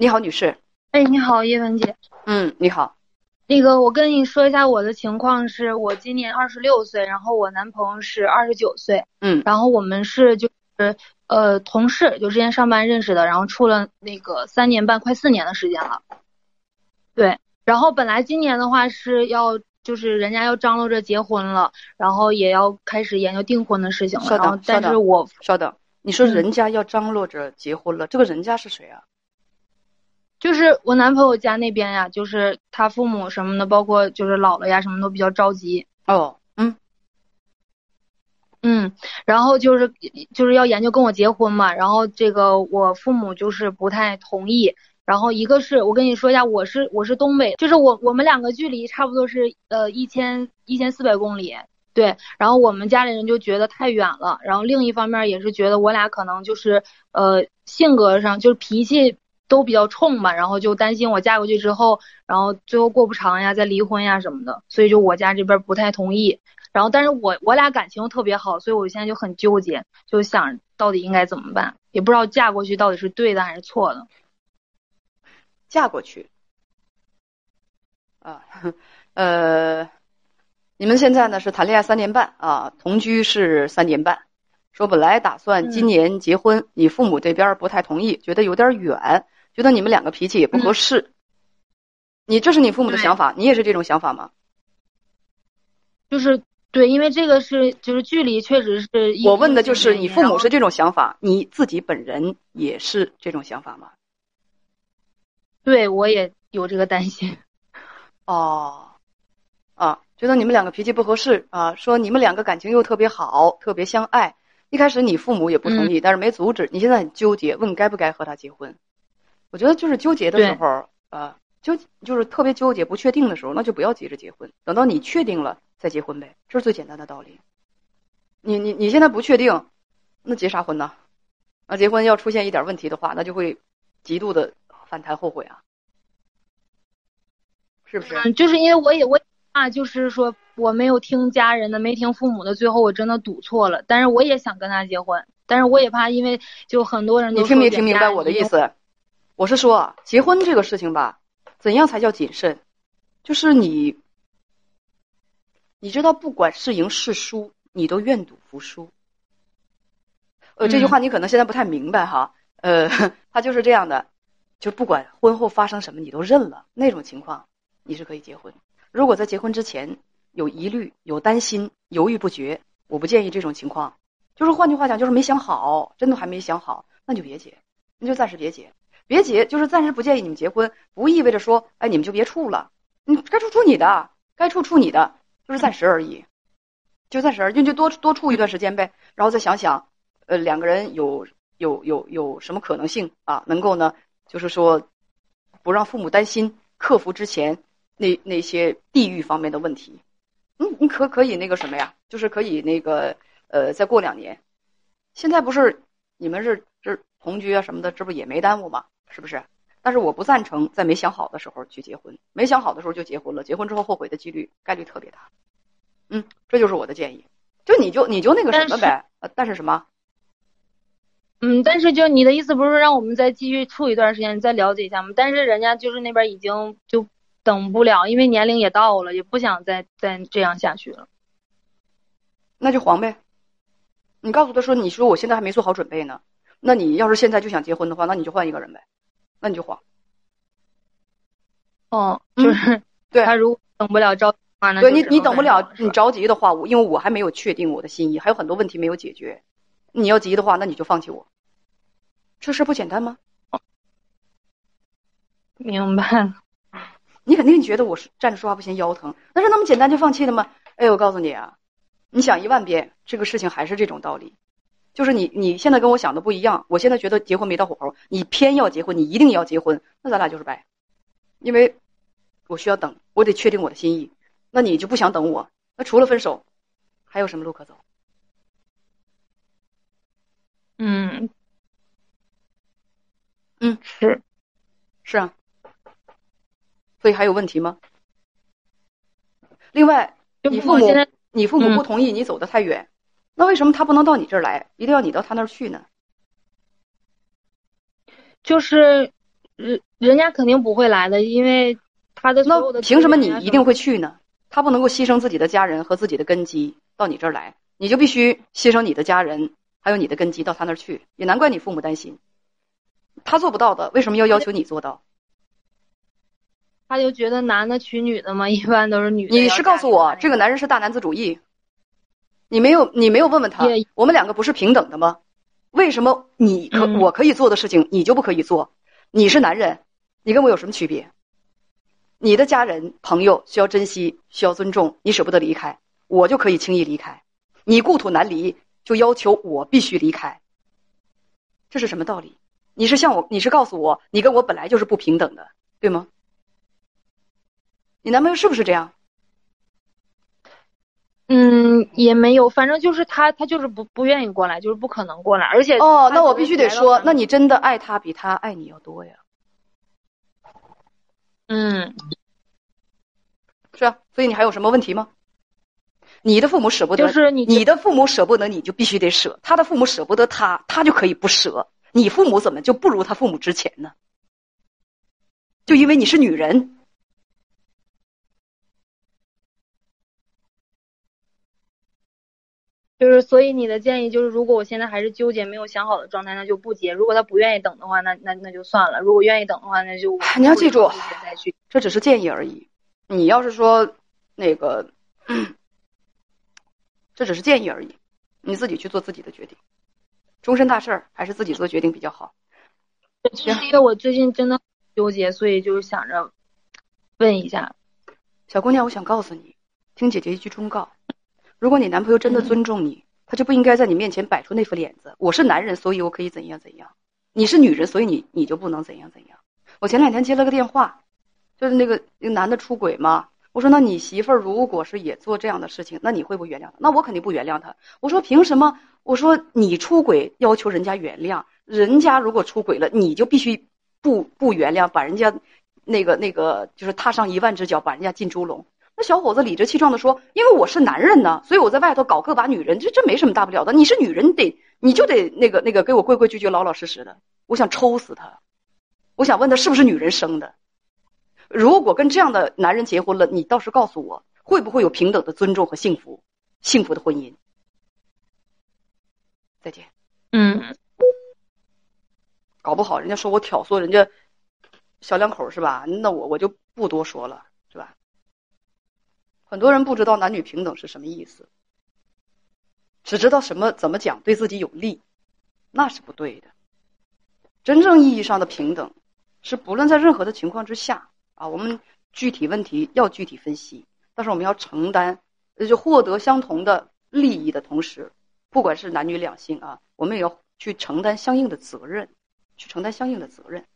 你好，女士。哎，你好，叶文姐。嗯，你好。那个，我跟你说一下我的情况，是我今年二十六岁，然后我男朋友是二十九岁。嗯。然后我们是就是呃同事，就之前上班认识的，然后处了那个三年半，快四年的时间了。对。然后本来今年的话是要就是人家要张罗着结婚了，然后也要开始研究订婚的事情了。稍等，但是我稍等。你说人家要张罗着结婚了，这个人家是谁啊？就是我男朋友家那边呀，就是他父母什么的，包括就是姥姥呀，什么都比较着急。哦，嗯，嗯，然后就是就是要研究跟我结婚嘛，然后这个我父母就是不太同意。然后一个是我跟你说一下，我是我是东北，就是我我们两个距离差不多是呃一千一千四百公里。对，然后我们家里人就觉得太远了，然后另一方面也是觉得我俩可能就是呃性格上就是脾气都比较冲吧，然后就担心我嫁过去之后，然后最后过不长呀，再离婚呀什么的，所以就我家这边不太同意。然后但是我我俩感情又特别好，所以我现在就很纠结，就想到底应该怎么办，也不知道嫁过去到底是对的还是错的。嫁过去啊，呃。你们现在呢是谈恋爱三年半啊，同居是三年半，说本来打算今年结婚，你父母这边不太同意，觉得有点远，觉得你们两个脾气也不合适。你这是你父母的想法，你也是这种想法吗？就是对，因为这个是就是距离确实是。我问的就是你父母是这种想法，你自己本人也是这种想法吗？对，我也有这个担心。哦，啊。觉得你们两个脾气不合适啊，说你们两个感情又特别好，特别相爱。一开始你父母也不同意，但是没阻止。你现在很纠结，问该不该和他结婚。我觉得就是纠结的时候，呃，纠就是特别纠结、不确定的时候，那就不要急着结婚，等到你确定了再结婚呗，这是最简单的道理。你你你现在不确定，那结啥婚呢？那结婚要出现一点问题的话，那就会极度的反弹后悔啊，是不是？嗯，就是因为我也我。啊，就是说我没有听家人的，没听父母的，最后我真的赌错了。但是我也想跟他结婚，但是我也怕，因为就很多人都你听没听明白我的意思？我是说，结婚这个事情吧，怎样才叫谨慎？就是你，你知道，不管是赢是输，你都愿赌服输。呃，这句话你可能现在不太明白哈。呃，他就是这样的，就不管婚后发生什么，你都认了，那种情况你是可以结婚。如果在结婚之前有疑虑、有担心、犹豫不决，我不建议这种情况。就是换句话讲，就是没想好，真的还没想好，那就别结，那就暂时别结，别结，就是暂时不建议你们结婚，不意味着说，哎，你们就别处了，你该处处你的，该处处你的，就是暂时而已，就暂时而已，就多多处一段时间呗，然后再想想，呃，两个人有有有有什么可能性啊，能够呢，就是说不让父母担心，克服之前。那那些地域方面的问题，你你可可以那个什么呀？就是可以那个呃，再过两年，现在不是你们是这同居啊什么的，这不也没耽误吗？是不是？但是我不赞成在没想好的时候去结婚，没想好的时候就结婚了，结婚之后后悔的几率概率特别大。嗯，这就是我的建议。就你就你就那个什么呗？呃，但是什么？嗯，但是就你的意思不是让我们再继续处一段时间，再了解一下吗？但是人家就是那边已经就。等不了，因为年龄也到了，也不想再再这样下去了。那就黄呗。你告诉他说：“你说我现在还没做好准备呢。”那你要是现在就想结婚的话，那你就换一个人呗。那你就黄。哦，就是对他如果等不了着急的话，那对你你等不了你着急的话，我因为我还没有确定我的心意，还有很多问题没有解决。你要急的话，那你就放弃我。这事不简单吗？明白了。你肯定觉得我是站着说话不嫌腰疼，那是那么简单就放弃的吗？哎，我告诉你啊，你想一万遍，这个事情还是这种道理，就是你你现在跟我想的不一样。我现在觉得结婚没到火候，你偏要结婚，你一定要结婚，那咱俩就是掰，因为我需要等，我得确定我的心意。那你就不想等我，那除了分手，还有什么路可走？嗯，嗯，是，是啊。所以还有问题吗？另外，你父母你父母不同意你走得太远，那为什么他不能到你这儿来，一定要你到他那儿去呢？就是人人家肯定不会来的，因为他的的那凭什么你一定会去呢？他不能够牺牲自己的家人和自己的根基到你这儿来，你就必须牺牲你的家人还有你的根基到他那儿去。也难怪你父母担心，他做不到的，为什么要要求你做到？他就觉得男的娶女的嘛，一般都是女的你是告诉我这个男人是大男子主义？你没有，你没有问问他，我们两个不是平等的吗？为什么你可、嗯我可以做的事情你就不可以做？你是男人，你跟我有什么区别？你的家人朋友需要珍惜，需要尊重，你舍不得离开，我就可以轻易离开。你故土难离，就要求我必须离开，这是什么道理？你是向我，你是告诉我，你跟我本来就是不平等的，对吗？你男朋友是不是这样？嗯，也没有，反正就是他，他就是不不愿意过来，就是不可能过来，而且哦，那我必须得说那你真的爱他比他爱你要多呀，嗯，是啊，所以你还有什么问题吗？你的父母舍不得，就是你你的父母舍不得你就必须得舍，他的父母舍不得他，他就可以不舍。你父母怎么就不如他父母值钱呢？就因为你是女人，就是所以你的建议就是，如果我现在还是纠结没有想好的状态，那就不结；如果他不愿意等的话，那那那就算了；如果愿意等的话，那就你要记住。这只是建议而已。你要是说那个，这只是建议而已，你自己去做自己的决定。终身大事儿还是自己做决定比较好。就是因为我最近真的纠结，所以就是想着问一下。小姑娘，我想告诉你，听姐姐一句忠告：如果你男朋友真的尊重你，他就不应该在你面前摆出那副脸子。我是男人，所以我可以怎样怎样；你是女人，所以你你就不能怎样怎样。我前两天接了个电话，就是那个那个男的出轨嘛。我说，那你媳妇儿如果是也做这样的事情，那你会不会原谅他？那我肯定不原谅他。我说，凭什么？我说你出轨要求人家原谅，人家如果出轨了，你就必须不不原谅，把人家那个那个就是踏上一万只脚，把人家进猪笼。那小伙子理直气壮的说：“因为我是男人呢，所以我在外头搞个把女人，这这没什么大不了的。你是女人，你得你就得那个那个给我规规矩矩、老老实实的。”我想抽死他，我想问他是不是女人生的。如果跟这样的男人结婚了，你倒是告诉我，会不会有平等的尊重和幸福、幸福的婚姻？再见。嗯，搞不好人家说我挑唆人家小两口是吧？那我我就不多说了？很多人不知道男女平等是什么意思，只知道什么怎么讲对自己有利，那是不对的。真正意义上的平等，是不论在任何的情况之下啊，我们具体问题要具体分析，但是我们要承担，呃就获得相同的利益的同时，不管是男女两性啊，我们也要去承担相应的责任，去承担相应的责任。